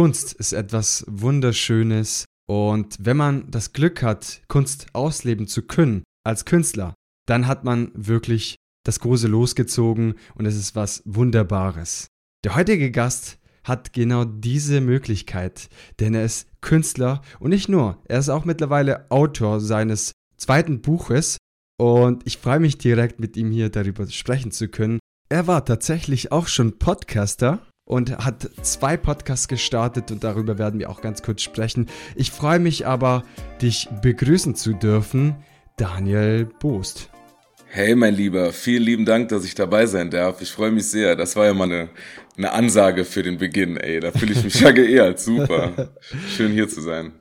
Kunst ist etwas Wunderschönes und wenn man das Glück hat, Kunst ausleben zu können als Künstler, dann hat man wirklich das große losgezogen und es ist was Wunderbares. Der heutige Gast hat genau diese Möglichkeit, denn er ist Künstler und nicht nur, er ist auch mittlerweile Autor seines zweiten Buches und ich freue mich direkt mit ihm hier darüber sprechen zu können. Er war tatsächlich auch schon Podcaster und hat zwei Podcasts gestartet und darüber werden wir auch ganz kurz sprechen. Ich freue mich aber, dich begrüßen zu dürfen, Daniel Boost. Hey, mein Lieber, vielen lieben Dank, dass ich dabei sein darf. Ich freue mich sehr. Das war ja mal eine, eine Ansage für den Beginn, ey. Da fühle ich mich ja geehrt. Super. Schön hier zu sein.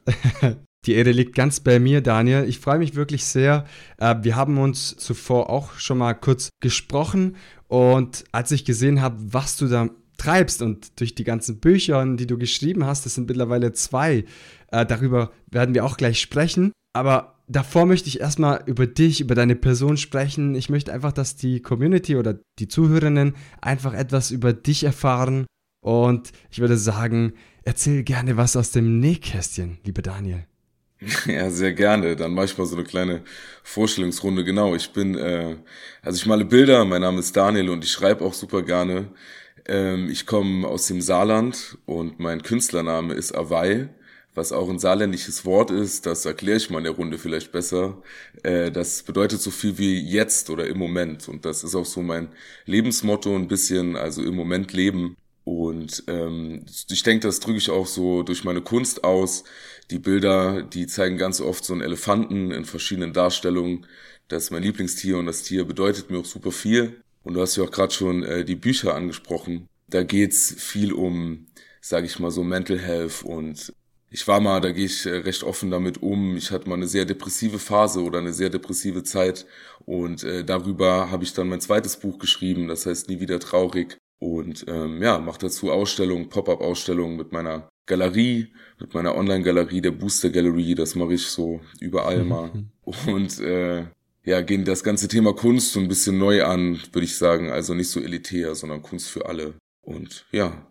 Die Ehre liegt ganz bei mir, Daniel. Ich freue mich wirklich sehr. Äh, wir haben uns zuvor auch schon mal kurz gesprochen und als ich gesehen habe, was du da treibst und durch die ganzen Bücher, die du geschrieben hast, das sind mittlerweile zwei, äh, darüber werden wir auch gleich sprechen. Aber davor möchte ich erstmal über dich, über deine Person sprechen. Ich möchte einfach, dass die Community oder die Zuhörerinnen einfach etwas über dich erfahren. Und ich würde sagen, erzähl gerne was aus dem Nähkästchen, lieber Daniel. Ja, sehr gerne. Dann mache ich mal so eine kleine Vorstellungsrunde. Genau, ich bin, äh, also ich male Bilder, mein Name ist Daniel und ich schreibe auch super gerne. Ähm, ich komme aus dem Saarland und mein Künstlername ist Awai, was auch ein saarländisches Wort ist. Das erkläre ich mal in der Runde vielleicht besser. Äh, das bedeutet so viel wie jetzt oder im Moment. Und das ist auch so mein Lebensmotto ein bisschen, also im Moment leben. Und ähm, ich denke, das drücke ich auch so durch meine Kunst aus. Die Bilder, die zeigen ganz oft so einen Elefanten in verschiedenen Darstellungen. Das ist mein Lieblingstier und das Tier bedeutet mir auch super viel. Und du hast ja auch gerade schon äh, die Bücher angesprochen. Da geht's viel um, sage ich mal so, Mental Health und ich war mal, da gehe ich äh, recht offen damit um. Ich hatte mal eine sehr depressive Phase oder eine sehr depressive Zeit und äh, darüber habe ich dann mein zweites Buch geschrieben, das heißt Nie wieder traurig und ähm, ja, mache dazu Ausstellungen, Pop-up-Ausstellungen mit meiner Galerie, mit meiner Online-Galerie, der Booster Gallery, das mache ich so überall mal und äh, ja, gehen das ganze Thema Kunst so ein bisschen neu an, würde ich sagen. Also nicht so elitär, sondern Kunst für alle. Und ja,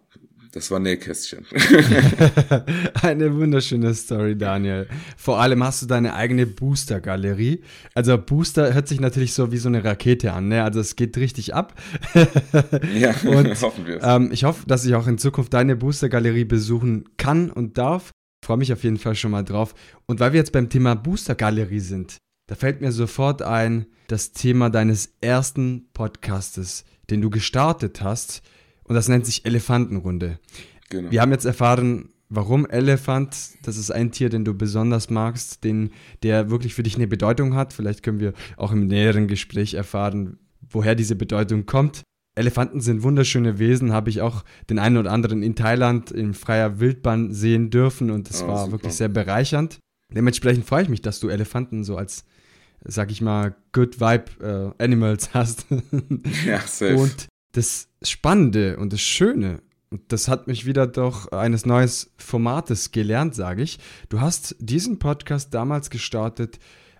das war Nähkästchen. Eine wunderschöne Story, Daniel. Vor allem hast du deine eigene Booster-Galerie. Also Booster hört sich natürlich so wie so eine Rakete an, ne? Also es geht richtig ab. ja, und, hoffen wir ähm, ich hoffe, dass ich auch in Zukunft deine Booster-Galerie besuchen kann und darf. Freue mich auf jeden Fall schon mal drauf. Und weil wir jetzt beim Thema Booster-Galerie sind, da fällt mir sofort ein, das Thema deines ersten Podcastes, den du gestartet hast. Und das nennt sich Elefantenrunde. Genau. Wir haben jetzt erfahren, warum Elefant, das ist ein Tier, den du besonders magst, den, der wirklich für dich eine Bedeutung hat. Vielleicht können wir auch im näheren Gespräch erfahren, woher diese Bedeutung kommt. Elefanten sind wunderschöne Wesen, habe ich auch den einen oder anderen in Thailand in freier Wildbahn sehen dürfen und das oh, war super. wirklich sehr bereichernd. Dementsprechend freue ich mich, dass du Elefanten so als sag ich mal, Good Vibe äh, Animals hast. ja, safe. Und das Spannende und das Schöne, und das hat mich wieder doch eines neues Formates gelernt, sage ich. Du hast diesen Podcast damals gestartet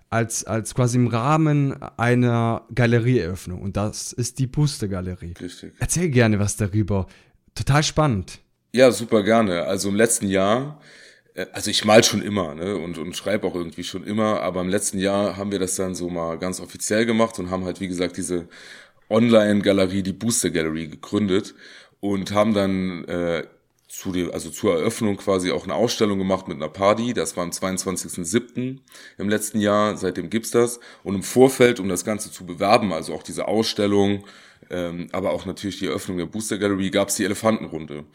als, als quasi im Rahmen einer Galerieeröffnung. Und das ist die Puste Galerie. Richtig. Erzähl gerne was darüber. Total spannend. Ja, super gerne. Also im letzten Jahr also ich mal schon immer ne, und, und schreibe auch irgendwie schon immer, aber im letzten Jahr haben wir das dann so mal ganz offiziell gemacht und haben halt, wie gesagt, diese Online-Galerie, die Booster Gallery gegründet und haben dann äh, zu dem, also zur Eröffnung quasi auch eine Ausstellung gemacht mit einer Party. Das war am 22.07. im letzten Jahr, seitdem gibt's das. Und im Vorfeld, um das Ganze zu bewerben, also auch diese Ausstellung, ähm, aber auch natürlich die Eröffnung der Booster Gallery, gab's die Elefantenrunde.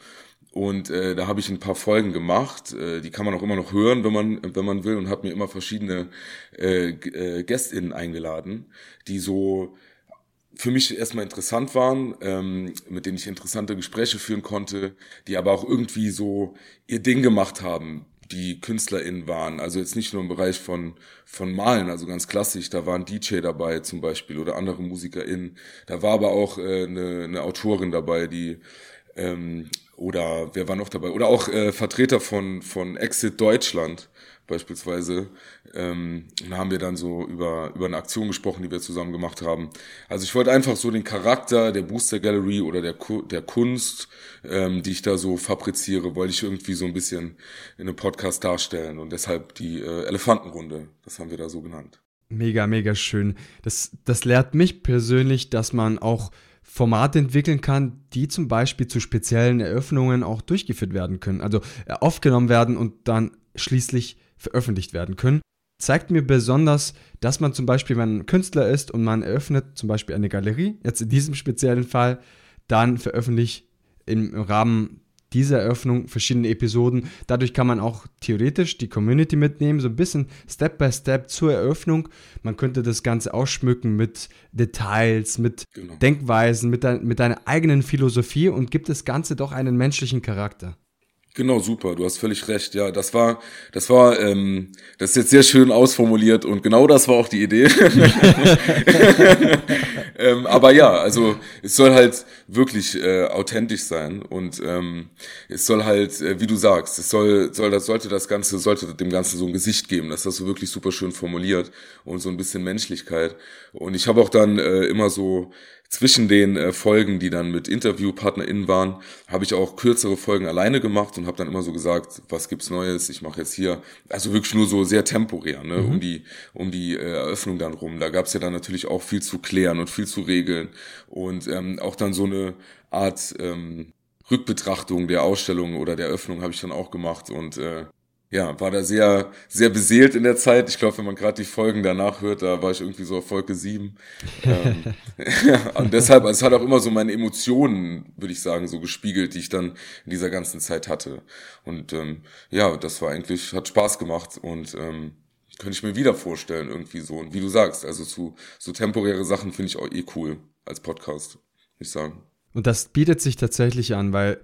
Und äh, da habe ich ein paar Folgen gemacht. Äh, die kann man auch immer noch hören, wenn man, wenn man will, und habe mir immer verschiedene äh, äh, GästInnen eingeladen, die so für mich erstmal interessant waren, ähm, mit denen ich interessante Gespräche führen konnte, die aber auch irgendwie so ihr Ding gemacht haben, die KünstlerInnen waren. Also jetzt nicht nur im Bereich von, von Malen, also ganz klassisch, da waren DJ dabei zum Beispiel oder andere MusikerInnen. Da war aber auch äh, eine, eine Autorin dabei, die ähm, oder wer war noch dabei? Oder auch äh, Vertreter von, von Exit Deutschland beispielsweise. Ähm, da haben wir dann so über, über eine Aktion gesprochen, die wir zusammen gemacht haben. Also ich wollte einfach so den Charakter der Booster Gallery oder der, der Kunst, ähm, die ich da so fabriziere, wollte ich irgendwie so ein bisschen in einem Podcast darstellen. Und deshalb die äh, Elefantenrunde, das haben wir da so genannt. Mega, mega schön. Das, das lehrt mich persönlich, dass man auch Formate entwickeln kann, die zum Beispiel zu speziellen Eröffnungen auch durchgeführt werden können. Also äh, aufgenommen werden und dann schließlich veröffentlicht werden können. Zeigt mir besonders, dass man zum Beispiel, wenn man Künstler ist und man eröffnet zum Beispiel eine Galerie, jetzt in diesem speziellen Fall, dann veröffentlicht im Rahmen dieser Eröffnung verschiedene Episoden. Dadurch kann man auch theoretisch die Community mitnehmen, so ein bisschen Step by Step zur Eröffnung. Man könnte das Ganze ausschmücken mit Details, mit genau. Denkweisen, mit, de mit deiner eigenen Philosophie und gibt das Ganze doch einen menschlichen Charakter. Genau, super. Du hast völlig recht. Ja, das war, das war, ähm, das ist jetzt sehr schön ausformuliert und genau das war auch die Idee. ähm, aber ja, also es soll halt wirklich äh, authentisch sein und ähm, es soll halt, äh, wie du sagst, es soll, soll, das sollte das Ganze, sollte dem Ganzen so ein Gesicht geben. Das hast du wirklich super schön formuliert und so ein bisschen Menschlichkeit. Und ich habe auch dann äh, immer so zwischen den äh, Folgen, die dann mit InterviewpartnerInnen waren, habe ich auch kürzere Folgen alleine gemacht und habe dann immer so gesagt, was gibt's Neues? Ich mache jetzt hier, also wirklich nur so sehr temporär, ne, mhm. um die um die äh, Eröffnung dann rum. Da gab's ja dann natürlich auch viel zu klären und viel zu regeln und ähm, auch dann so eine Art ähm, Rückbetrachtung der Ausstellung oder der Eröffnung habe ich dann auch gemacht und äh, ja, war da sehr, sehr beseelt in der Zeit. Ich glaube, wenn man gerade die Folgen danach hört, da war ich irgendwie so auf Folge 7. ähm, und deshalb, also es hat auch immer so meine Emotionen, würde ich sagen, so gespiegelt, die ich dann in dieser ganzen Zeit hatte. Und ähm, ja, das war eigentlich, hat Spaß gemacht und ähm, könnte ich mir wieder vorstellen, irgendwie so. Und wie du sagst, also zu so temporäre Sachen finde ich auch eh cool als Podcast, würde ich sagen. Und das bietet sich tatsächlich an, weil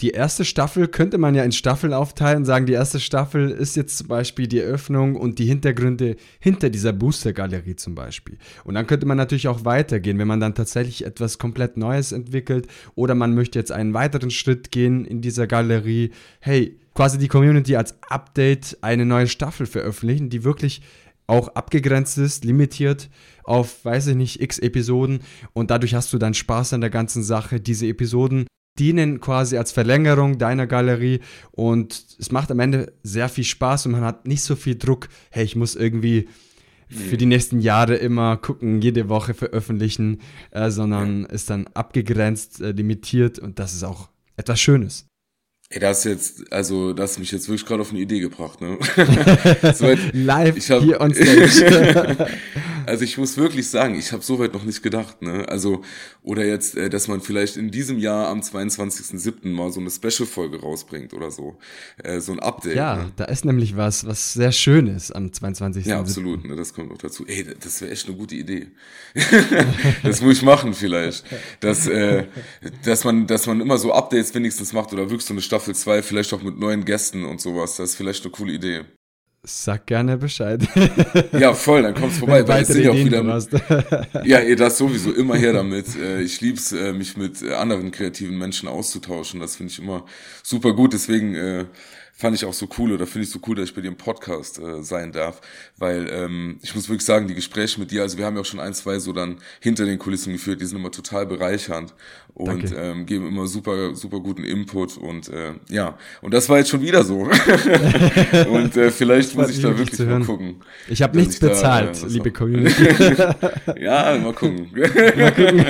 die erste Staffel könnte man ja in Staffeln aufteilen und sagen, die erste Staffel ist jetzt zum Beispiel die Eröffnung und die Hintergründe hinter dieser Booster-Galerie zum Beispiel. Und dann könnte man natürlich auch weitergehen, wenn man dann tatsächlich etwas komplett Neues entwickelt oder man möchte jetzt einen weiteren Schritt gehen in dieser Galerie. Hey, quasi die Community als Update eine neue Staffel veröffentlichen, die wirklich auch abgegrenzt ist, limitiert auf, weiß ich nicht, x Episoden und dadurch hast du dann Spaß an der ganzen Sache. Diese Episoden dienen quasi als Verlängerung deiner Galerie und es macht am Ende sehr viel Spaß und man hat nicht so viel Druck, hey, ich muss irgendwie für die nächsten Jahre immer gucken, jede Woche veröffentlichen, äh, sondern ja. ist dann abgegrenzt, äh, limitiert und das ist auch etwas Schönes. Ey, das jetzt, also, das hat mich jetzt wirklich gerade auf eine Idee gebracht, ne? soweit, Live ich hab, hier on stage. also ich muss wirklich sagen, ich habe soweit noch nicht gedacht, ne? Also, oder jetzt, äh, dass man vielleicht in diesem Jahr am 22.07. mal so eine Special-Folge rausbringt oder so. Äh, so ein Update. Ja, ne? da ist nämlich was, was sehr schön ist am 22. Ja, absolut, ne? Das kommt noch dazu. Ey, das wäre echt eine gute Idee. das muss ich machen vielleicht. Dass, äh, dass man, dass man immer so Updates wenigstens macht oder wirklich so eine Staffel Staffel 2, vielleicht auch mit neuen Gästen und sowas. Das ist vielleicht eine coole Idee. Sag gerne Bescheid. ja, voll, dann kommst du vorbei, weil es sind ja auch wieder. ja, ihr das sowieso immer her damit. Äh, ich lieb's, äh, mich mit äh, anderen kreativen Menschen auszutauschen. Das finde ich immer super gut. Deswegen fand ich auch so cool oder finde ich so cool, dass ich bei dir im Podcast äh, sein darf, weil ähm, ich muss wirklich sagen, die Gespräche mit dir, also wir haben ja auch schon ein, zwei so dann hinter den Kulissen geführt, die sind immer total bereichernd und ähm, geben immer super, super guten Input und äh, ja, und das war jetzt schon wieder so und äh, vielleicht muss ich da wirklich mal gucken. Ich habe nichts bezahlt, da, äh, liebe Community. ja, mal gucken. mal gucken.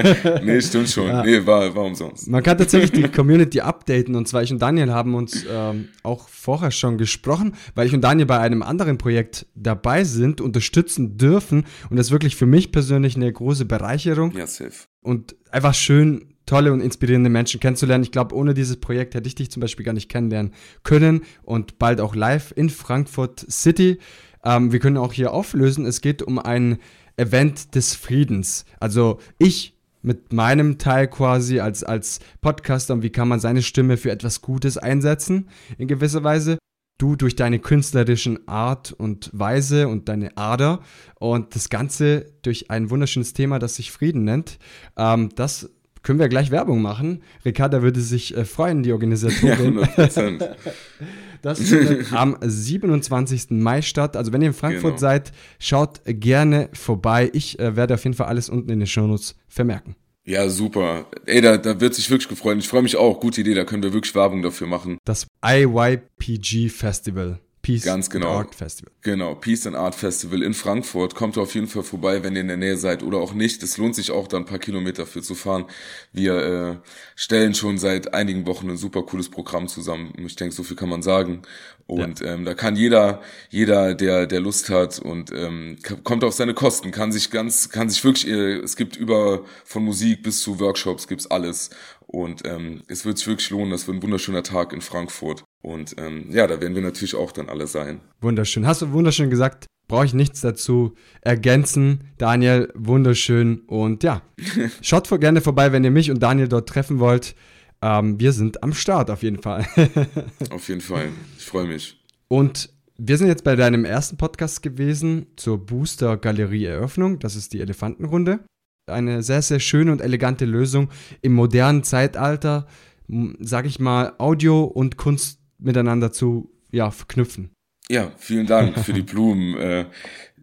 nee, stimmt schon. Ja. Nee, war, war umsonst. Man kann tatsächlich die Community updaten und zwar ich und Daniel haben uns ähm, auch vorher schon gesprochen, weil ich und Daniel bei einem anderen Projekt dabei sind, unterstützen dürfen. Und das ist wirklich für mich persönlich eine große Bereicherung. Ja, safe. Und einfach schön, tolle und inspirierende Menschen kennenzulernen. Ich glaube, ohne dieses Projekt hätte ich dich zum Beispiel gar nicht kennenlernen können und bald auch live in Frankfurt City. Ähm, wir können auch hier auflösen. Es geht um ein Event des Friedens. Also ich mit meinem Teil quasi als, als Podcaster und wie kann man seine Stimme für etwas Gutes einsetzen, in gewisser Weise. Du durch deine künstlerischen Art und Weise und deine Ader und das Ganze durch ein wunderschönes Thema, das sich Frieden nennt. Ähm, das können wir gleich Werbung machen. Ricarda würde sich äh, freuen, die Organisatorin. Ja, 100%. Das findet am 27. Mai statt. Also wenn ihr in Frankfurt genau. seid, schaut gerne vorbei. Ich äh, werde auf jeden Fall alles unten in den Shownotes vermerken. Ja, super. Ey, da, da wird sich wirklich gefreut. Ich freue mich auch. Gute Idee, da können wir wirklich Werbung dafür machen. Das IYPG Festival. Peace Ganz genau. Art Festival. Genau, Peace and Art Festival in Frankfurt. Kommt auf jeden Fall vorbei, wenn ihr in der Nähe seid oder auch nicht. Es lohnt sich auch, da ein paar Kilometer für zu fahren. Wir äh, stellen schon seit einigen Wochen ein super cooles Programm zusammen. Ich denke, so viel kann man sagen. Und ja. ähm, da kann jeder, jeder, der, der Lust hat und ähm, kommt auf seine Kosten, kann sich ganz, kann sich wirklich, äh, es gibt über von Musik bis zu Workshops gibt's alles. Und ähm, es wird sich wirklich lohnen. Das wird ein wunderschöner Tag in Frankfurt. Und ähm, ja, da werden wir natürlich auch dann alle sein. Wunderschön. Hast du wunderschön gesagt. Brauche ich nichts dazu ergänzen. Daniel, wunderschön. Und ja, schaut gerne vorbei, wenn ihr mich und Daniel dort treffen wollt. Ähm, wir sind am Start auf jeden Fall. auf jeden Fall. Ich freue mich. Und wir sind jetzt bei deinem ersten Podcast gewesen zur Booster Galerie Eröffnung. Das ist die Elefantenrunde eine sehr, sehr schöne und elegante Lösung im modernen Zeitalter, sage ich mal, Audio und Kunst miteinander zu ja, verknüpfen. Ja, vielen Dank für die Blumen.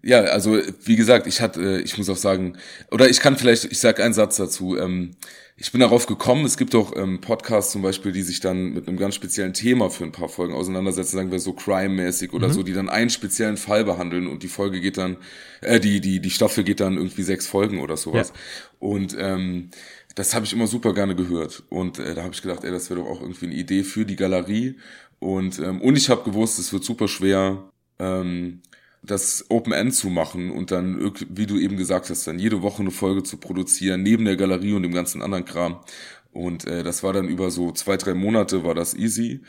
Ja, also wie gesagt, ich hatte, äh, ich muss auch sagen, oder ich kann vielleicht, ich sage einen Satz dazu. Ähm, ich bin darauf gekommen, es gibt auch ähm, Podcasts zum Beispiel, die sich dann mit einem ganz speziellen Thema für ein paar Folgen auseinandersetzen, sagen wir so Crime-mäßig oder mhm. so, die dann einen speziellen Fall behandeln und die Folge geht dann, äh, die, die, die Staffel geht dann irgendwie sechs Folgen oder sowas. Ja. Und ähm, das habe ich immer super gerne gehört. Und äh, da habe ich gedacht, ey, das wäre doch auch irgendwie eine Idee für die Galerie. Und, ähm, und ich habe gewusst, es wird super schwer, ähm, das Open End zu machen und dann, wie du eben gesagt hast, dann jede Woche eine Folge zu produzieren, neben der Galerie und dem ganzen anderen Kram. Und äh, das war dann über so zwei, drei Monate war das easy.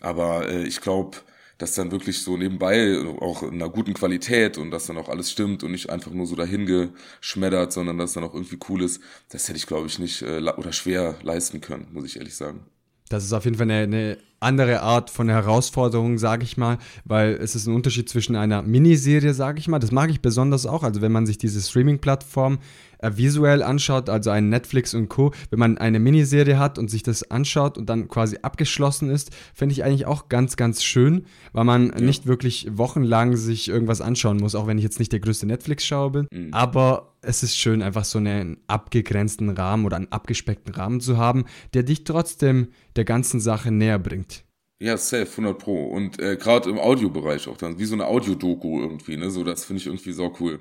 Aber äh, ich glaube, dass dann wirklich so nebenbei auch in einer guten Qualität und dass dann auch alles stimmt und nicht einfach nur so dahin geschmettert, sondern dass dann auch irgendwie cool ist, das hätte ich, glaube ich, nicht äh, oder schwer leisten können, muss ich ehrlich sagen. Das ist auf jeden Fall eine, eine andere Art von Herausforderung, sage ich mal, weil es ist ein Unterschied zwischen einer Miniserie, sage ich mal, das mag ich besonders auch, also wenn man sich diese Streaming-Plattform visuell anschaut, also ein Netflix und Co., wenn man eine Miniserie hat und sich das anschaut und dann quasi abgeschlossen ist, finde ich eigentlich auch ganz, ganz schön, weil man ja. nicht wirklich wochenlang sich irgendwas anschauen muss, auch wenn ich jetzt nicht der größte Netflix-Schauer bin. Mhm. Aber es ist schön, einfach so einen abgegrenzten Rahmen oder einen abgespeckten Rahmen zu haben, der dich trotzdem der ganzen Sache näher bringt. Ja, safe, 100 Pro. Und äh, gerade im Audiobereich auch dann, wie so eine Audiodoku irgendwie, ne? So, das finde ich irgendwie so cool.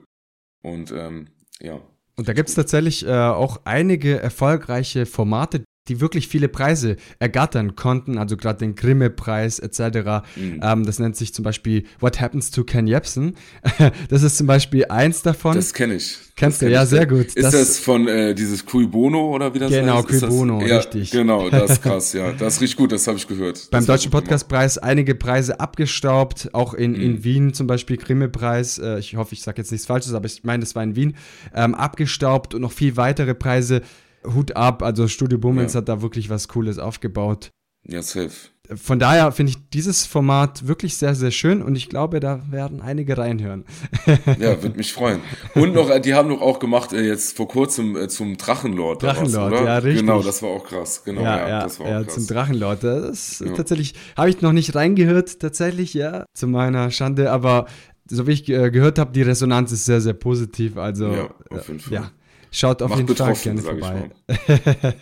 Und ähm, ja, und da gibt es tatsächlich äh, auch einige erfolgreiche Formate, die wirklich viele Preise ergattern konnten, also gerade den Grimme-Preis etc. Mhm. Ähm, das nennt sich zum Beispiel What Happens to Ken Jebsen. das ist zum Beispiel eins davon. Das kenne ich. Kennst kenn du, ja, sehr gut. Ist das, das von äh, dieses Cui Bono oder wie das genau, heißt? Genau, Cui Bono, das, ja, richtig. Genau, das ist krass, ja. Das ist richtig gut, das habe ich gehört. Beim Deutschen Podcastpreis einige Preise abgestaubt, auch in, mhm. in Wien zum Beispiel Grimme-Preis. Äh, ich hoffe, ich sage jetzt nichts Falsches, aber ich meine, das war in Wien. Ähm, abgestaubt und noch viel weitere Preise Hut ab, also Studio Bummens ja. hat da wirklich was Cooles aufgebaut. Ja, safe. Von daher finde ich dieses Format wirklich sehr, sehr schön und ich glaube, da werden einige reinhören. ja, würde mich freuen. Und noch, die haben doch auch gemacht, äh, jetzt vor kurzem äh, zum Drachenlord. Drachenlord, was, ja, richtig. Genau, das war auch krass. Genau, ja, ja, ja das war auch ja, krass. zum Drachenlord. Das ja. tatsächlich, habe ich noch nicht reingehört, tatsächlich, ja, zu meiner Schande, aber so wie ich äh, gehört habe, die Resonanz ist sehr, sehr positiv. Also, ja, auf jeden Fall. Ja, Schaut auf Macht jeden Fall gerne vorbei.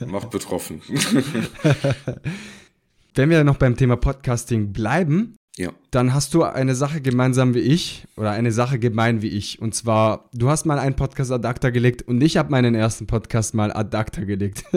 Macht betroffen. Wenn wir noch beim Thema Podcasting bleiben, ja. dann hast du eine Sache gemeinsam wie ich oder eine Sache gemein wie ich. Und zwar, du hast mal einen Podcast ad acta gelegt und ich habe meinen ersten Podcast mal ad acta gelegt.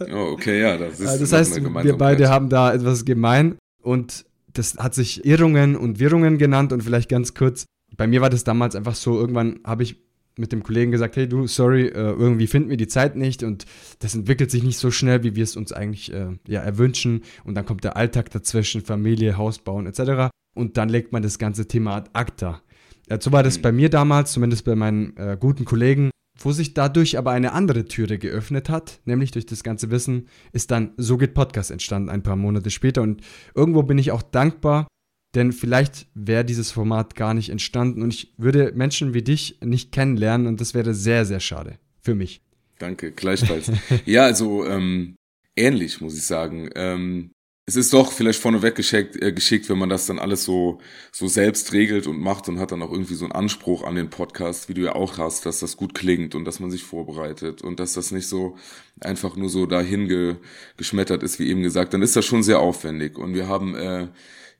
oh, okay, ja, das ist Das heißt, wir beide haben da etwas gemein und das hat sich Irrungen und Wirrungen genannt und vielleicht ganz kurz. Bei mir war das damals einfach so, irgendwann habe ich mit dem Kollegen gesagt, hey du, sorry, äh, irgendwie finden wir die Zeit nicht und das entwickelt sich nicht so schnell, wie wir es uns eigentlich äh, ja, erwünschen. Und dann kommt der Alltag dazwischen, Familie, Haus bauen etc. Und dann legt man das ganze Thema ad acta. Ja, so war das mhm. bei mir damals, zumindest bei meinen äh, guten Kollegen. Wo sich dadurch aber eine andere Türe geöffnet hat, nämlich durch das ganze Wissen, ist dann So geht Podcast entstanden, ein paar Monate später. Und irgendwo bin ich auch dankbar, denn vielleicht wäre dieses Format gar nicht entstanden und ich würde Menschen wie dich nicht kennenlernen und das wäre sehr, sehr schade für mich. Danke, gleichfalls. ja, also ähm, ähnlich, muss ich sagen. Ähm, es ist doch vielleicht vorneweg geschickt, äh, geschickt, wenn man das dann alles so, so selbst regelt und macht und hat dann auch irgendwie so einen Anspruch an den Podcast, wie du ja auch hast, dass das gut klingt und dass man sich vorbereitet und dass das nicht so einfach nur so dahin ge, geschmettert ist, wie eben gesagt, dann ist das schon sehr aufwendig. Und wir haben äh,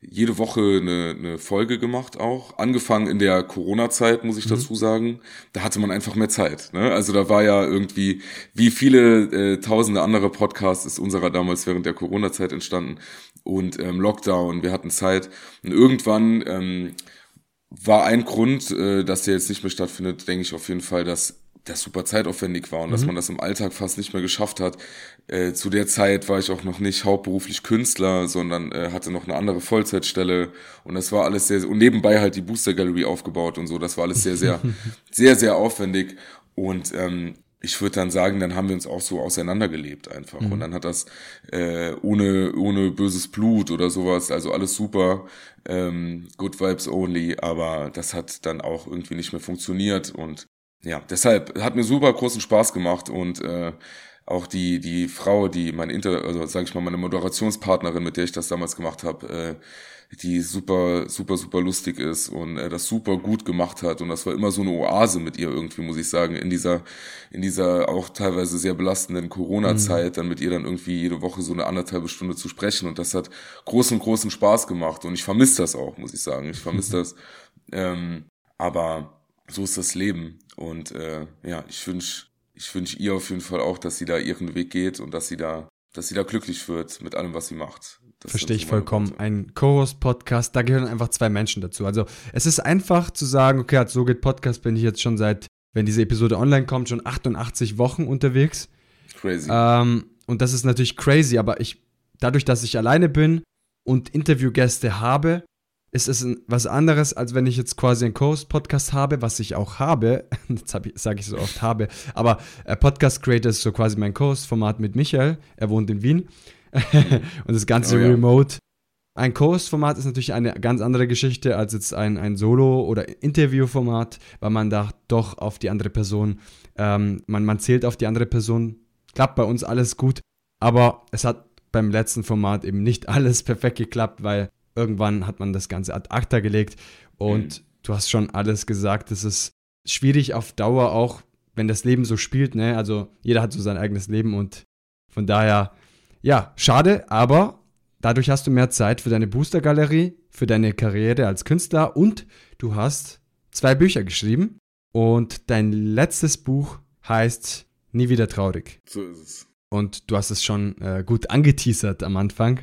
jede Woche eine, eine Folge gemacht auch. Angefangen in der Corona-Zeit, muss ich mhm. dazu sagen. Da hatte man einfach mehr Zeit. Ne? Also da war ja irgendwie, wie viele äh, tausende andere Podcasts ist unserer damals während der Corona-Zeit entstanden. Und ähm, Lockdown, wir hatten Zeit. Und irgendwann ähm, war ein Grund, äh, dass der jetzt nicht mehr stattfindet, denke ich auf jeden Fall, dass das super zeitaufwendig war und mhm. dass man das im Alltag fast nicht mehr geschafft hat. Äh, zu der Zeit war ich auch noch nicht hauptberuflich Künstler, sondern äh, hatte noch eine andere Vollzeitstelle und das war alles sehr, und nebenbei halt die Booster Gallery aufgebaut und so. Das war alles sehr, sehr, sehr, sehr aufwendig und ähm, ich würde dann sagen, dann haben wir uns auch so auseinandergelebt einfach. Mhm. Und dann hat das äh, ohne, ohne böses Blut oder sowas, also alles super, ähm, good vibes only, aber das hat dann auch irgendwie nicht mehr funktioniert. Und ja, deshalb hat mir super großen Spaß gemacht und äh, auch die die Frau, die mein Inter, also sage ich mal meine Moderationspartnerin, mit der ich das damals gemacht habe, äh, die super super super lustig ist und äh, das super gut gemacht hat und das war immer so eine Oase mit ihr irgendwie, muss ich sagen, in dieser in dieser auch teilweise sehr belastenden Corona-Zeit, mhm. dann mit ihr dann irgendwie jede Woche so eine anderthalbe Stunde zu sprechen und das hat großen großen Spaß gemacht und ich vermisse das auch, muss ich sagen, ich vermisse das. Ähm, aber so ist das Leben. Und äh, ja, ich wünsche ich wünsch ihr auf jeden Fall auch, dass sie da ihren Weg geht und dass sie da, dass sie da glücklich wird mit allem, was sie macht. Das Verstehe ich vollkommen. Worte. Ein Co-Host-Podcast, da gehören einfach zwei Menschen dazu. Also es ist einfach zu sagen, okay, als So geht Podcast bin ich jetzt schon seit, wenn diese Episode online kommt, schon 88 Wochen unterwegs. Crazy. Ähm, und das ist natürlich crazy, aber ich, dadurch, dass ich alleine bin und Interviewgäste habe, ist es was anderes, als wenn ich jetzt quasi einen Co-Host-Podcast habe, was ich auch habe. Jetzt sage ich so oft habe. Aber äh, Podcast Creator ist so quasi mein Co-Host-Format mit Michael. Er wohnt in Wien. und das Ganze oh, ja. remote. Ein Co-Host-Format ist natürlich eine ganz andere Geschichte als jetzt ein, ein Solo- oder Interview-Format, weil man da doch auf die andere Person, ähm, man, man zählt auf die andere Person. Klappt bei uns alles gut. Aber es hat beim letzten Format eben nicht alles perfekt geklappt, weil irgendwann hat man das Ganze ad acta gelegt und mhm. du hast schon alles gesagt. Es ist schwierig auf Dauer auch, wenn das Leben so spielt, ne? Also jeder hat so sein eigenes Leben und von daher, ja, schade, aber dadurch hast du mehr Zeit für deine Booster-Galerie, für deine Karriere als Künstler und du hast zwei Bücher geschrieben und dein letztes Buch heißt Nie wieder traurig. So ist es. Und du hast es schon äh, gut angeteasert am Anfang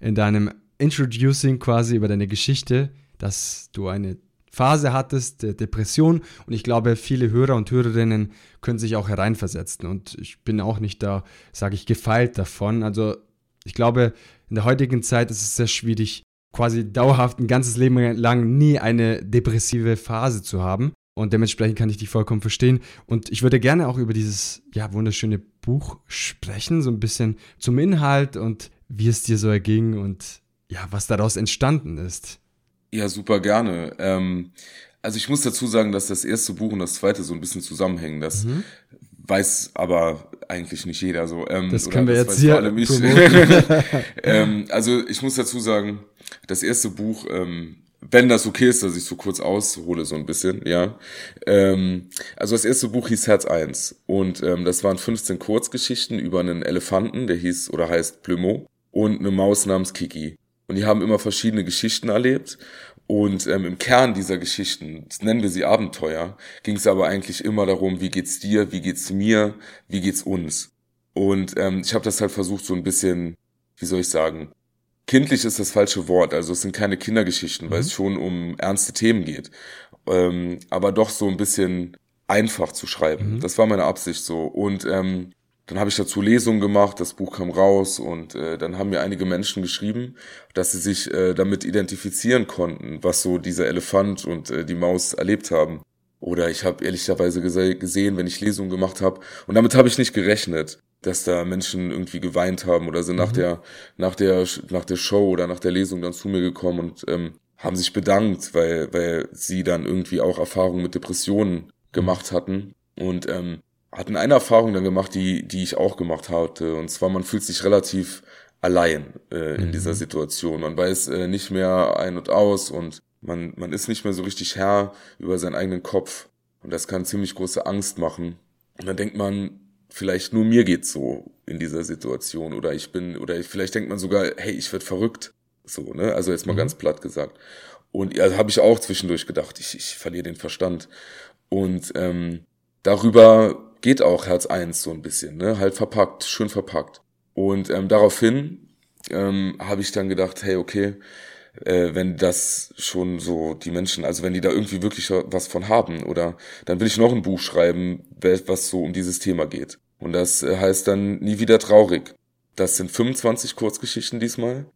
in deinem Introducing quasi über deine Geschichte, dass du eine Phase hattest der Depression und ich glaube, viele Hörer und Hörerinnen können sich auch hereinversetzen und ich bin auch nicht da, sage ich, gefeilt davon. Also ich glaube, in der heutigen Zeit ist es sehr schwierig, quasi dauerhaft ein ganzes Leben lang nie eine depressive Phase zu haben. Und dementsprechend kann ich dich vollkommen verstehen. Und ich würde gerne auch über dieses ja, wunderschöne Buch sprechen, so ein bisschen zum Inhalt und wie es dir so erging und ja, was daraus entstanden ist. Ja, super gerne. Ähm, also ich muss dazu sagen, dass das erste Buch und das zweite so ein bisschen zusammenhängen. Das mhm. weiß aber eigentlich nicht jeder so. Ähm, das können wir jetzt hier ähm, Also ich muss dazu sagen, das erste Buch, ähm, wenn das okay ist, dass ich so kurz aushole so ein bisschen, ja. Ähm, also das erste Buch hieß Herz 1 und ähm, das waren 15 Kurzgeschichten über einen Elefanten, der hieß oder heißt Plumeau und eine Maus namens Kiki. Und die haben immer verschiedene Geschichten erlebt. Und ähm, im Kern dieser Geschichten, nennen wir sie Abenteuer, ging es aber eigentlich immer darum, wie geht's dir, wie geht's mir, wie geht's uns. Und ähm, ich habe das halt versucht, so ein bisschen, wie soll ich sagen, kindlich ist das falsche Wort. Also es sind keine Kindergeschichten, mhm. weil es schon um ernste Themen geht. Ähm, aber doch so ein bisschen einfach zu schreiben. Mhm. Das war meine Absicht so. Und ähm, dann habe ich dazu Lesungen gemacht, das Buch kam raus und äh, dann haben mir einige Menschen geschrieben, dass sie sich äh, damit identifizieren konnten, was so dieser Elefant und äh, die Maus erlebt haben. Oder ich habe ehrlicherweise gese gesehen, wenn ich Lesungen gemacht habe, und damit habe ich nicht gerechnet, dass da Menschen irgendwie geweint haben oder sind mhm. nach der nach der nach der Show oder nach der Lesung dann zu mir gekommen und ähm, haben sich bedankt, weil weil sie dann irgendwie auch Erfahrungen mit Depressionen gemacht hatten und ähm, hatten eine Erfahrung dann gemacht, die, die ich auch gemacht hatte. Und zwar, man fühlt sich relativ allein äh, in mhm. dieser Situation. Man weiß äh, nicht mehr ein und aus und man, man ist nicht mehr so richtig Herr über seinen eigenen Kopf. Und das kann ziemlich große Angst machen. Und dann denkt man, vielleicht nur mir geht's so in dieser Situation. Oder ich bin, oder vielleicht denkt man sogar, hey, ich werd verrückt. So, ne? Also jetzt mal mhm. ganz platt gesagt. Und ja, habe ich auch zwischendurch gedacht, ich, ich verliere den Verstand. Und ähm, darüber geht auch Herz 1 so ein bisschen, ne? Halt verpackt, schön verpackt. Und ähm, daraufhin ähm, habe ich dann gedacht, hey, okay, äh, wenn das schon so die Menschen, also wenn die da irgendwie wirklich was von haben, oder dann will ich noch ein Buch schreiben, was so um dieses Thema geht. Und das äh, heißt dann Nie wieder traurig. Das sind 25 Kurzgeschichten diesmal,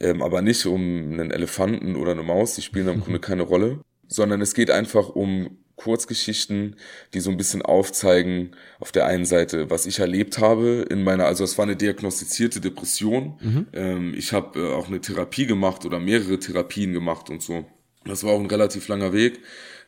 ähm, aber nicht um einen Elefanten oder eine Maus, die spielen im Grunde keine Rolle, sondern es geht einfach um Kurzgeschichten, die so ein bisschen aufzeigen, auf der einen Seite, was ich erlebt habe in meiner, also es war eine diagnostizierte Depression. Mhm. Ähm, ich habe äh, auch eine Therapie gemacht oder mehrere Therapien gemacht und so. Das war auch ein relativ langer Weg.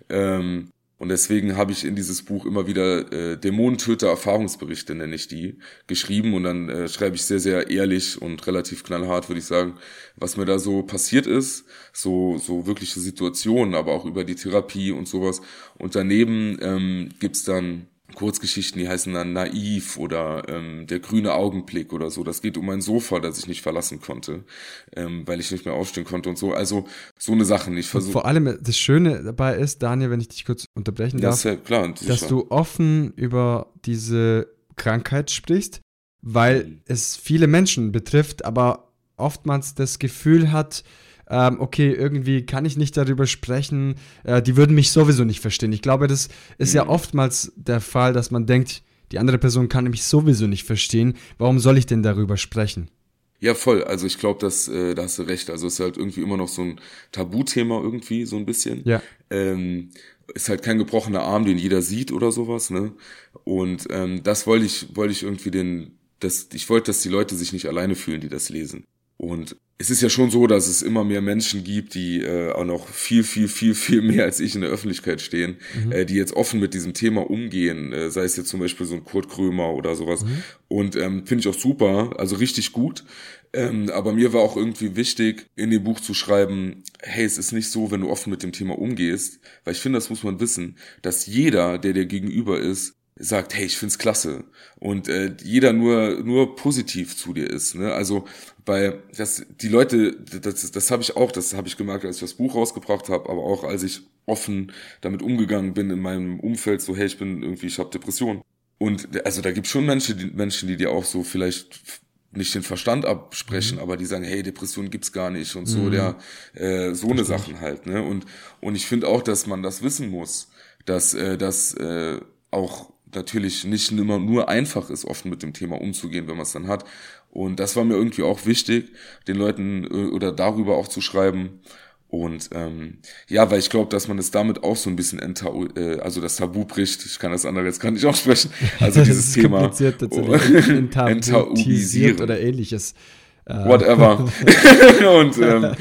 Ähm, und deswegen habe ich in dieses Buch immer wieder äh, Dämonentöter Erfahrungsberichte, nenne ich die, geschrieben. Und dann äh, schreibe ich sehr, sehr ehrlich und relativ knallhart, würde ich sagen, was mir da so passiert ist. So, so wirkliche Situationen, aber auch über die Therapie und sowas. Und daneben ähm, gibt's dann Kurzgeschichten, die heißen dann Naiv oder ähm, Der grüne Augenblick oder so. Das geht um ein Sofa, das ich nicht verlassen konnte, ähm, weil ich nicht mehr aufstehen konnte und so. Also so eine Sache. Ich versuche. Vor allem das Schöne dabei ist, Daniel, wenn ich dich kurz unterbrechen darf, ja klar, dass du offen über diese Krankheit sprichst, weil mhm. es viele Menschen betrifft, aber oftmals das Gefühl hat, ähm, okay, irgendwie kann ich nicht darüber sprechen, äh, die würden mich sowieso nicht verstehen. Ich glaube, das ist mhm. ja oftmals der Fall, dass man denkt, die andere Person kann mich sowieso nicht verstehen, warum soll ich denn darüber sprechen? Ja, voll. Also ich glaube, dass äh, da hast du recht. Also es ist halt irgendwie immer noch so ein Tabuthema irgendwie, so ein bisschen. Ja. Ähm, ist halt kein gebrochener Arm, den jeder sieht oder sowas, ne? Und ähm, das wollte ich, wollte ich irgendwie den, das, ich wollte, dass die Leute sich nicht alleine fühlen, die das lesen. Und es ist ja schon so, dass es immer mehr Menschen gibt, die äh, auch noch viel, viel, viel, viel mehr als ich in der Öffentlichkeit stehen, mhm. äh, die jetzt offen mit diesem Thema umgehen, äh, sei es jetzt zum Beispiel so ein Kurt Krömer oder sowas. Mhm. Und ähm, finde ich auch super, also richtig gut. Ähm, aber mir war auch irgendwie wichtig, in dem Buch zu schreiben, hey, es ist nicht so, wenn du offen mit dem Thema umgehst, weil ich finde, das muss man wissen, dass jeder, der dir gegenüber ist, sagt, hey, ich find's klasse und äh, jeder nur nur positiv zu dir ist, ne? Also weil das die Leute, das das habe ich auch, das habe ich gemerkt, als ich das Buch rausgebracht habe, aber auch als ich offen damit umgegangen bin in meinem Umfeld, so hey, ich bin irgendwie, ich habe Depression und also da gibt schon Menschen, die Menschen, die dir auch so vielleicht nicht den Verstand absprechen, mhm. aber die sagen, hey, Depression gibt's gar nicht und so, mhm. der äh, so eine Sachen halt, ne? Und und ich finde auch, dass man das wissen muss, dass äh, dass äh, auch natürlich nicht immer nur einfach ist, offen mit dem Thema umzugehen, wenn man es dann hat. Und das war mir irgendwie auch wichtig, den Leuten äh, oder darüber auch zu schreiben. Und ähm, ja, weil ich glaube, dass man es damit auch so ein bisschen enta äh, also das Tabu bricht. Ich kann das andere jetzt gar nicht aussprechen. Also dieses Thema enttabuisiert oder ähnliches. Äh. Whatever. und ähm,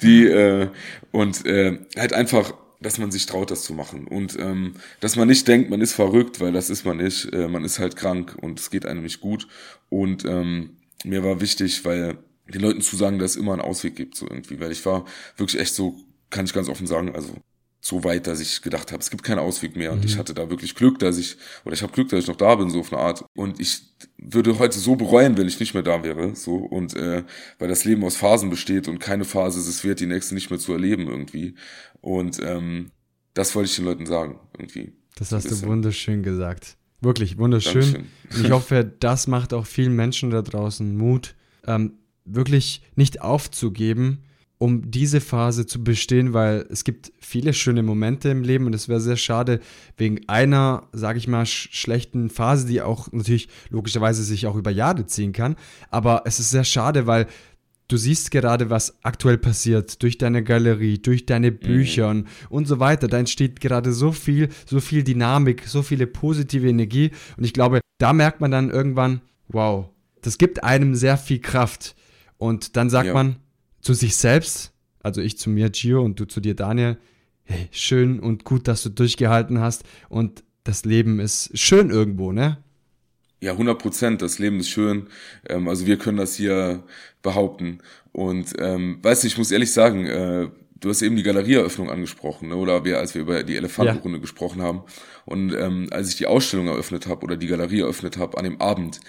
die äh, und äh, halt einfach dass man sich traut, das zu machen. Und ähm, dass man nicht denkt, man ist verrückt, weil das ist man nicht. Äh, man ist halt krank und es geht einem nicht gut. Und ähm, mir war wichtig, weil den Leuten zu sagen, dass es immer einen Ausweg gibt, so irgendwie. Weil ich war wirklich echt so, kann ich ganz offen sagen, also so weit, dass ich gedacht habe, es gibt keinen Ausweg mehr. Und mhm. ich hatte da wirklich Glück, dass ich, oder ich habe Glück, dass ich noch da bin, so auf eine Art. Und ich würde heute so bereuen, wenn ich nicht mehr da wäre. So. Und äh, weil das Leben aus Phasen besteht und keine Phase ist es wert, die nächste nicht mehr zu erleben irgendwie. Und ähm, das wollte ich den Leuten sagen, irgendwie. Das hast du wunderschön gesagt. Wirklich wunderschön. Dankeschön. Und ich hoffe, das macht auch vielen Menschen da draußen Mut, ähm, wirklich nicht aufzugeben, um diese Phase zu bestehen, weil es gibt viele schöne Momente im Leben und es wäre sehr schade, wegen einer, sage ich mal, sch schlechten Phase, die auch natürlich logischerweise sich auch über Jahre ziehen kann. Aber es ist sehr schade, weil du siehst gerade, was aktuell passiert durch deine Galerie, durch deine Bücher mhm. und so weiter. Da entsteht gerade so viel, so viel Dynamik, so viele positive Energie. Und ich glaube, da merkt man dann irgendwann, wow, das gibt einem sehr viel Kraft. Und dann sagt ja. man, zu sich selbst, also ich zu mir, Gio, und du zu dir, Daniel, hey, schön und gut, dass du durchgehalten hast. Und das Leben ist schön irgendwo, ne? Ja, 100 Prozent. Das Leben ist schön. Ähm, also wir können das hier behaupten. Und ähm, weißt du, ich muss ehrlich sagen, äh, du hast eben die Galerieeröffnung angesprochen, ne? oder wir, als wir über die Elefantenrunde ja. gesprochen haben. Und ähm, als ich die Ausstellung eröffnet habe oder die Galerie eröffnet habe an dem Abend,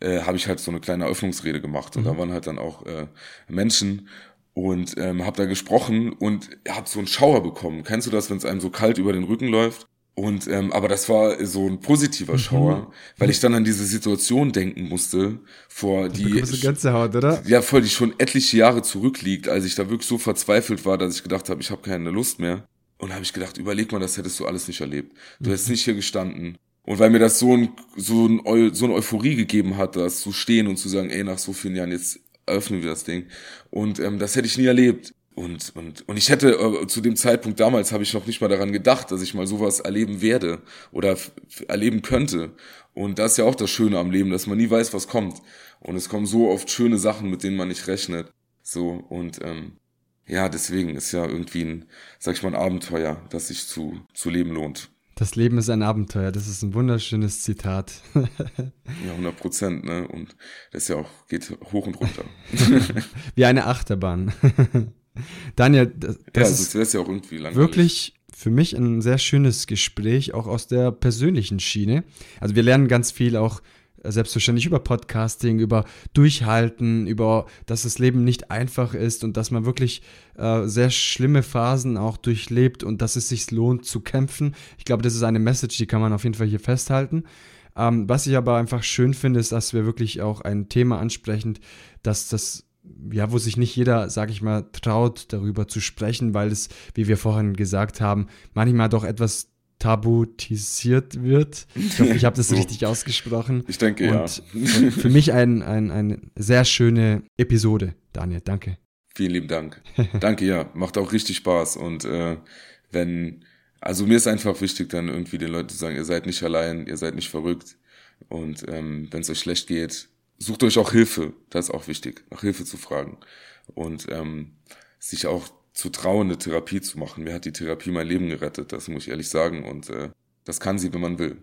äh, habe ich halt so eine kleine Eröffnungsrede gemacht. Und mhm. da waren halt dann auch äh, Menschen und ähm, habe da gesprochen und habe so einen Schauer bekommen. Kennst du das, wenn es einem so kalt über den Rücken läuft? Und ähm, aber das war so ein positiver mhm. Schauer, mhm. weil ich dann an diese Situation denken musste, vor die ganze Haut, oder? Ja, voll, die schon etliche Jahre zurückliegt, als ich da wirklich so verzweifelt war, dass ich gedacht habe, ich habe keine Lust mehr. Und habe ich gedacht, überleg mal, das hättest du alles nicht erlebt. Du mhm. hättest nicht hier gestanden. Und weil mir das so ein so ein Eu so eine Euphorie gegeben hat, das zu stehen und zu sagen, ey, nach so vielen Jahren jetzt eröffnen wir das Ding. Und ähm, das hätte ich nie erlebt. Und, und, und ich hätte äh, zu dem Zeitpunkt damals habe ich noch nicht mal daran gedacht, dass ich mal sowas erleben werde oder erleben könnte. Und das ist ja auch das Schöne am Leben, dass man nie weiß, was kommt. Und es kommen so oft schöne Sachen, mit denen man nicht rechnet. So, und ähm, ja, deswegen ist ja irgendwie ein, sag ich mal, ein Abenteuer, das sich zu, zu leben lohnt. Das Leben ist ein Abenteuer, das ist ein wunderschönes Zitat. ja, 100 Prozent, ne? Und das ja auch, geht hoch und runter. Wie eine Achterbahn. Daniel, das, das ja, ist ja auch irgendwie langweilig. wirklich für mich ein sehr schönes Gespräch, auch aus der persönlichen Schiene. Also wir lernen ganz viel auch äh, selbstverständlich über Podcasting, über Durchhalten, über, dass das Leben nicht einfach ist und dass man wirklich äh, sehr schlimme Phasen auch durchlebt und dass es sich lohnt zu kämpfen. Ich glaube, das ist eine Message, die kann man auf jeden Fall hier festhalten. Ähm, was ich aber einfach schön finde, ist, dass wir wirklich auch ein Thema ansprechen, dass das ja, wo sich nicht jeder, sag ich mal, traut, darüber zu sprechen, weil es, wie wir vorhin gesagt haben, manchmal doch etwas tabutisiert wird. Ich hoffe, ich habe das richtig ausgesprochen. Ich denke, und ja. für mich ein, ein, eine sehr schöne Episode, Daniel. Danke. Vielen lieben Dank. Danke, ja. Macht auch richtig Spaß. Und äh, wenn, also mir ist einfach wichtig, dann irgendwie den Leuten zu sagen, ihr seid nicht allein, ihr seid nicht verrückt. Und ähm, wenn es euch schlecht geht, sucht euch auch Hilfe. Das ist auch wichtig, nach Hilfe zu fragen. Und ähm, sich auch zu trauen, eine Therapie zu machen. Mir hat die Therapie mein Leben gerettet, das muss ich ehrlich sagen. Und äh, das kann sie, wenn man will.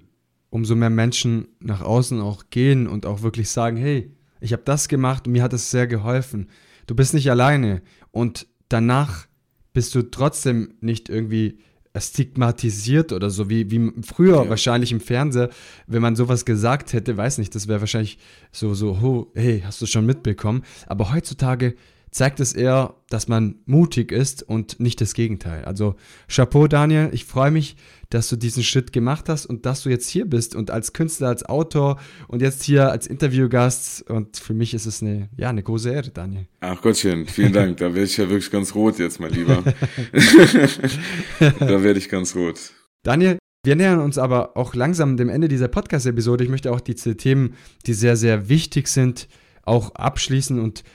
Umso mehr Menschen nach außen auch gehen und auch wirklich sagen, hey, ich habe das gemacht und mir hat es sehr geholfen. Du bist nicht alleine. Und danach bist du trotzdem nicht irgendwie stigmatisiert oder so, wie, wie früher ja. wahrscheinlich im Fernseher, wenn man sowas gesagt hätte, weiß nicht, das wäre wahrscheinlich so, so, oh, hey, hast du schon mitbekommen. Aber heutzutage zeigt es eher, dass man mutig ist und nicht das Gegenteil. Also Chapeau, Daniel, ich freue mich, dass du diesen Schritt gemacht hast und dass du jetzt hier bist und als Künstler, als Autor und jetzt hier als Interviewgast. Und für mich ist es eine, ja, eine große Ehre, Daniel. Ach Gottchen, vielen Dank. Da werde ich ja wirklich ganz rot jetzt, mein Lieber. da werde ich ganz rot. Daniel, wir nähern uns aber auch langsam dem Ende dieser Podcast-Episode. Ich möchte auch diese Themen, die sehr, sehr wichtig sind, auch abschließen und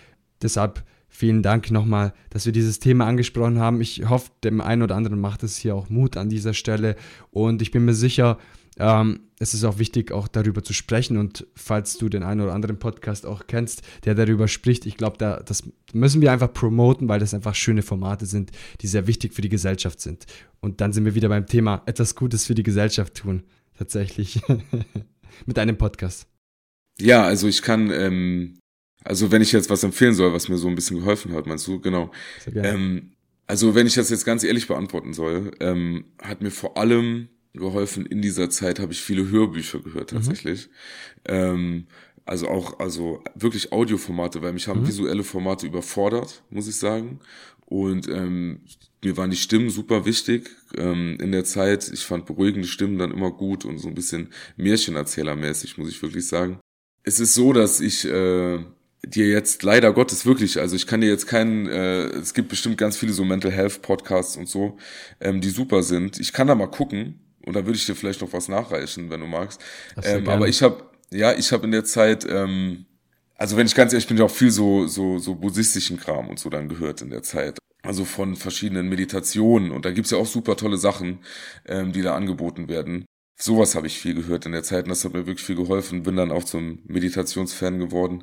deshalb Vielen Dank nochmal, dass wir dieses Thema angesprochen haben. Ich hoffe, dem einen oder anderen macht es hier auch Mut an dieser Stelle. Und ich bin mir sicher, ähm, es ist auch wichtig, auch darüber zu sprechen. Und falls du den einen oder anderen Podcast auch kennst, der darüber spricht, ich glaube, da, das müssen wir einfach promoten, weil das einfach schöne Formate sind, die sehr wichtig für die Gesellschaft sind. Und dann sind wir wieder beim Thema etwas Gutes für die Gesellschaft tun. Tatsächlich. Mit einem Podcast. Ja, also ich kann ähm, also wenn ich jetzt was empfehlen soll, was mir so ein bisschen geholfen hat, meinst du? Genau. Ähm, also wenn ich das jetzt ganz ehrlich beantworten soll, ähm, hat mir vor allem geholfen, in dieser Zeit habe ich viele Hörbücher gehört mhm. tatsächlich. Mhm. Ähm, also auch, also wirklich Audioformate, weil mich haben mhm. visuelle Formate überfordert, muss ich sagen. Und ähm, mir waren die Stimmen super wichtig ähm, in der Zeit. Ich fand beruhigende Stimmen dann immer gut und so ein bisschen Märchenerzählermäßig, muss ich wirklich sagen. Es ist so, dass ich äh, dir jetzt leider Gottes wirklich, also ich kann dir jetzt keinen, äh, es gibt bestimmt ganz viele so Mental Health Podcasts und so, ähm, die super sind. Ich kann da mal gucken und da würde ich dir vielleicht noch was nachreichen, wenn du magst. Ähm, aber ich habe, ja, ich habe in der Zeit, ähm, also wenn ich ganz ehrlich bin, ich auch viel so so so buddhistischen Kram und so dann gehört in der Zeit. Also von verschiedenen Meditationen und da gibt's ja auch super tolle Sachen, ähm, die da angeboten werden. Sowas habe ich viel gehört in der Zeit und das hat mir wirklich viel geholfen. Bin dann auch zum Meditationsfan geworden.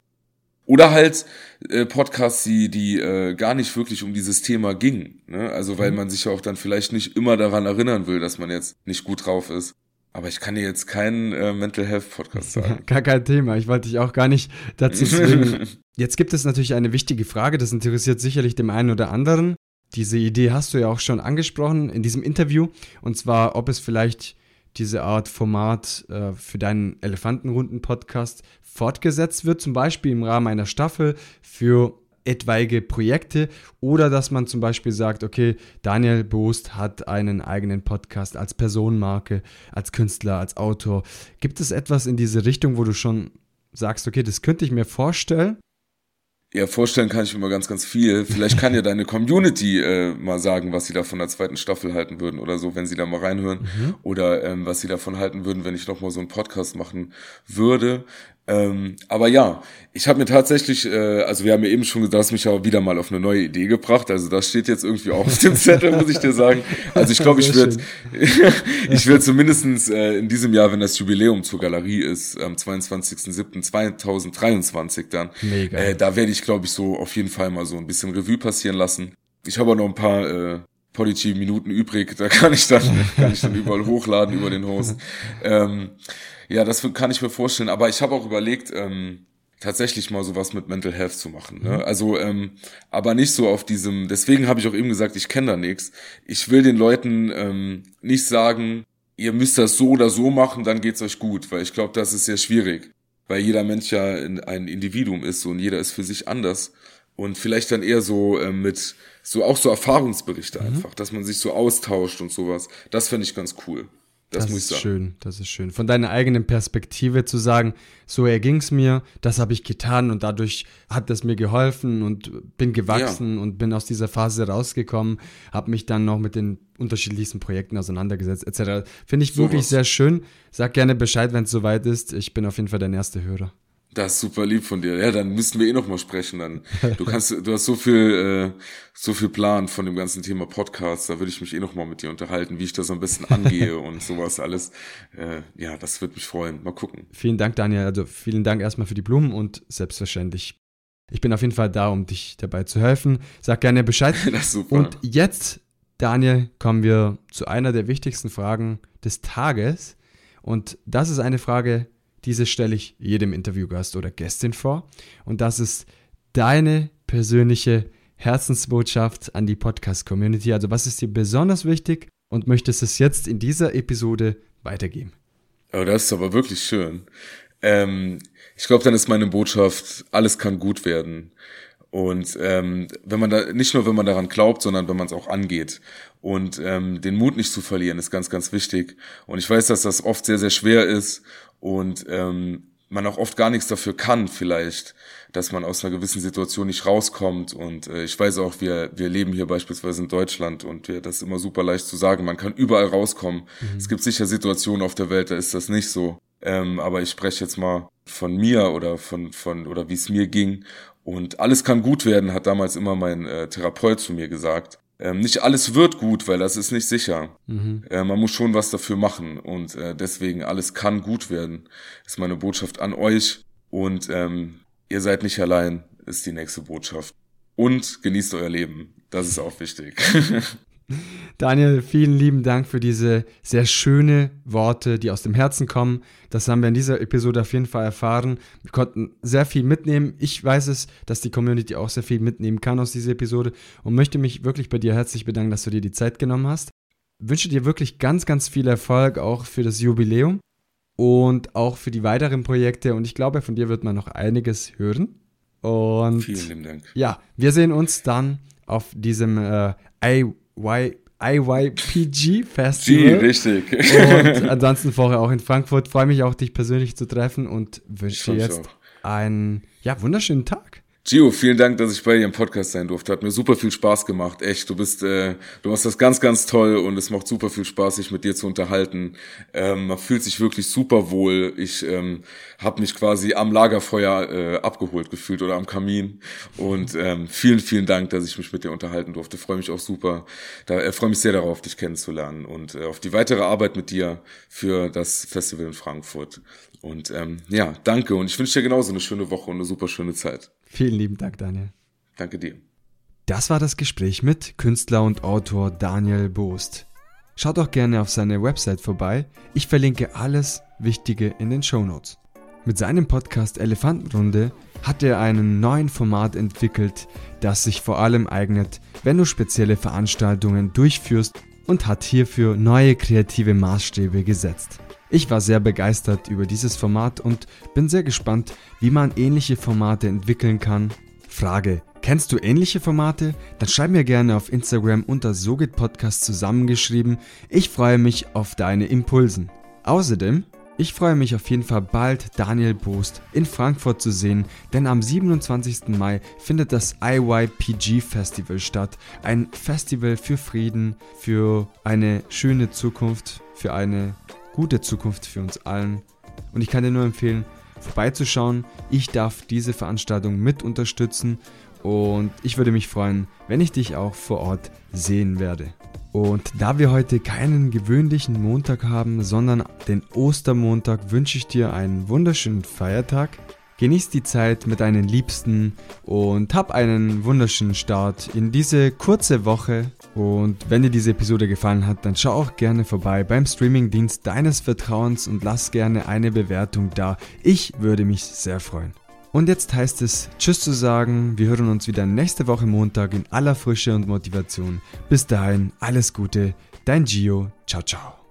Oder halt äh, Podcasts, die, die äh, gar nicht wirklich um dieses Thema gingen. Ne? Also weil mhm. man sich ja auch dann vielleicht nicht immer daran erinnern will, dass man jetzt nicht gut drauf ist. Aber ich kann dir jetzt keinen äh, Mental Health Podcast sagen. Gar kein Thema. Ich wollte dich auch gar nicht dazu zwingen. Jetzt gibt es natürlich eine wichtige Frage, das interessiert sicherlich dem einen oder anderen. Diese Idee hast du ja auch schon angesprochen in diesem Interview. Und zwar, ob es vielleicht diese Art Format äh, für deinen Elefantenrunden-Podcast fortgesetzt wird, zum Beispiel im Rahmen einer Staffel für etwaige Projekte oder dass man zum Beispiel sagt, okay, Daniel Boost hat einen eigenen Podcast als Personenmarke, als Künstler, als Autor. Gibt es etwas in diese Richtung, wo du schon sagst, okay, das könnte ich mir vorstellen? Ja, vorstellen kann ich mir mal ganz, ganz viel. Vielleicht kann ja deine Community äh, mal sagen, was sie da von der zweiten Staffel halten würden oder so, wenn sie da mal reinhören. Mhm. Oder ähm, was sie davon halten würden, wenn ich nochmal so einen Podcast machen würde. Ähm, aber ja, ich habe mir tatsächlich, äh, also wir haben ja eben schon gesagt, hast mich aber wieder mal auf eine neue Idee gebracht. Also das steht jetzt irgendwie auch auf dem Zettel, muss ich dir sagen. Also ich glaube, ich werde, ich werde zumindestens äh, in diesem Jahr, wenn das Jubiläum zur Galerie ist, am 22.07.2023 dann, Mega. Äh, da werde ich, glaube ich, so auf jeden Fall mal so ein bisschen Revue passieren lassen. Ich habe auch noch ein paar äh, Podigy-Minuten übrig, da kann ich dann, kann ich dann überall hochladen über den Host. Ähm, ja, das kann ich mir vorstellen. Aber ich habe auch überlegt, ähm, tatsächlich mal sowas mit Mental Health zu machen. Ne? Mhm. Also, ähm, aber nicht so auf diesem, deswegen habe ich auch eben gesagt, ich kenne da nichts. Ich will den Leuten ähm, nicht sagen, ihr müsst das so oder so machen, dann geht's euch gut, weil ich glaube, das ist sehr schwierig. Weil jeder Mensch ja ein Individuum ist und jeder ist für sich anders. Und vielleicht dann eher so äh, mit so auch so Erfahrungsberichte mhm. einfach, dass man sich so austauscht und sowas. Das finde ich ganz cool. Das, das ist sagen. schön, das ist schön. Von deiner eigenen Perspektive zu sagen, so erging es mir, das habe ich getan und dadurch hat es mir geholfen und bin gewachsen ja. und bin aus dieser Phase rausgekommen, habe mich dann noch mit den unterschiedlichsten Projekten auseinandergesetzt, etc. Finde ich so wirklich was. sehr schön. Sag gerne Bescheid, wenn es soweit ist. Ich bin auf jeden Fall dein erster Hörer. Das ist super lieb von dir. Ja, dann müssten wir eh noch mal sprechen. Dann du kannst, du hast so viel, äh, so viel Plan von dem ganzen Thema Podcast. Da würde ich mich eh noch mal mit dir unterhalten, wie ich das am besten angehe und sowas alles. Äh, ja, das würde mich freuen. Mal gucken. Vielen Dank, Daniel. Also vielen Dank erstmal für die Blumen und selbstverständlich. Ich bin auf jeden Fall da, um dich dabei zu helfen. Sag gerne Bescheid. das ist super. Und jetzt, Daniel, kommen wir zu einer der wichtigsten Fragen des Tages. Und das ist eine Frage, diese stelle ich jedem Interviewgast oder Gästin vor. Und das ist deine persönliche Herzensbotschaft an die Podcast-Community. Also was ist dir besonders wichtig und möchtest es jetzt in dieser Episode weitergeben? Oh, das ist aber wirklich schön. Ähm, ich glaube, dann ist meine Botschaft, alles kann gut werden. Und ähm, wenn man da nicht nur wenn man daran glaubt, sondern wenn man es auch angeht und ähm, den Mut nicht zu verlieren, ist ganz ganz wichtig. Und ich weiß, dass das oft sehr sehr schwer ist und ähm, man auch oft gar nichts dafür kann vielleicht, dass man aus einer gewissen Situation nicht rauskommt. Und äh, ich weiß auch, wir, wir leben hier beispielsweise in Deutschland und wir, das ist immer super leicht zu sagen, man kann überall rauskommen. Mhm. Es gibt sicher Situationen auf der Welt, da ist das nicht so. Ähm, aber ich spreche jetzt mal von mir oder von, von oder wie es mir ging. Und alles kann gut werden, hat damals immer mein äh, Therapeut zu mir gesagt. Ähm, nicht alles wird gut, weil das ist nicht sicher. Mhm. Äh, man muss schon was dafür machen und äh, deswegen alles kann gut werden. Ist meine Botschaft an euch und ähm, ihr seid nicht allein, ist die nächste Botschaft. Und genießt euer Leben. Das ist auch wichtig. Daniel, vielen lieben Dank für diese sehr schöne Worte, die aus dem Herzen kommen. Das haben wir in dieser Episode auf jeden Fall erfahren. Wir konnten sehr viel mitnehmen. Ich weiß es, dass die Community auch sehr viel mitnehmen kann aus dieser Episode und möchte mich wirklich bei dir herzlich bedanken, dass du dir die Zeit genommen hast. Ich wünsche dir wirklich ganz, ganz viel Erfolg auch für das Jubiläum und auch für die weiteren Projekte. Und ich glaube, von dir wird man noch einiges hören. Und vielen lieben Dank. Ja, wir sehen uns dann auf diesem äh, Y IYPG Festival. G, richtig. Und ansonsten vorher auch in Frankfurt. Freue mich auch, dich persönlich zu treffen und wünsche dir jetzt einen ja, wunderschönen Tag. Gio, vielen Dank, dass ich bei dir im Podcast sein durfte. Hat mir super viel Spaß gemacht. Echt, du bist, äh, du machst das ganz, ganz toll und es macht super viel Spaß, sich mit dir zu unterhalten. Ähm, man fühlt sich wirklich super wohl. Ich ähm, habe mich quasi am Lagerfeuer äh, abgeholt gefühlt oder am Kamin. Und ähm, vielen, vielen Dank, dass ich mich mit dir unterhalten durfte. Freue mich auch super. Da äh, freue mich sehr darauf, dich kennenzulernen und äh, auf die weitere Arbeit mit dir für das Festival in Frankfurt. Und ähm, ja, danke und ich wünsche dir genauso eine schöne Woche und eine super schöne Zeit. Vielen lieben Dank, Daniel. Danke dir. Das war das Gespräch mit Künstler und Autor Daniel Boost. Schaut auch gerne auf seine Website vorbei. Ich verlinke alles Wichtige in den Show Notes. Mit seinem Podcast Elefantenrunde hat er einen neuen Format entwickelt, das sich vor allem eignet, wenn du spezielle Veranstaltungen durchführst und hat hierfür neue kreative Maßstäbe gesetzt. Ich war sehr begeistert über dieses Format und bin sehr gespannt, wie man ähnliche Formate entwickeln kann. Frage, kennst du ähnliche Formate? Dann schreib mir gerne auf Instagram unter Sogit Podcast zusammengeschrieben. Ich freue mich auf deine Impulsen. Außerdem ich freue mich auf jeden Fall bald Daniel Boost in Frankfurt zu sehen, denn am 27. Mai findet das IYPG Festival statt. Ein Festival für Frieden, für eine schöne Zukunft, für eine gute Zukunft für uns allen. Und ich kann dir nur empfehlen, vorbeizuschauen. Ich darf diese Veranstaltung mit unterstützen und ich würde mich freuen, wenn ich dich auch vor Ort sehen werde. Und da wir heute keinen gewöhnlichen Montag haben, sondern den Ostermontag, wünsche ich dir einen wunderschönen Feiertag. Genieß die Zeit mit deinen Liebsten und hab einen wunderschönen Start in diese kurze Woche. Und wenn dir diese Episode gefallen hat, dann schau auch gerne vorbei beim Streamingdienst deines Vertrauens und lass gerne eine Bewertung da. Ich würde mich sehr freuen. Und jetzt heißt es Tschüss zu sagen. Wir hören uns wieder nächste Woche Montag in aller Frische und Motivation. Bis dahin, alles Gute, dein Gio. Ciao, ciao.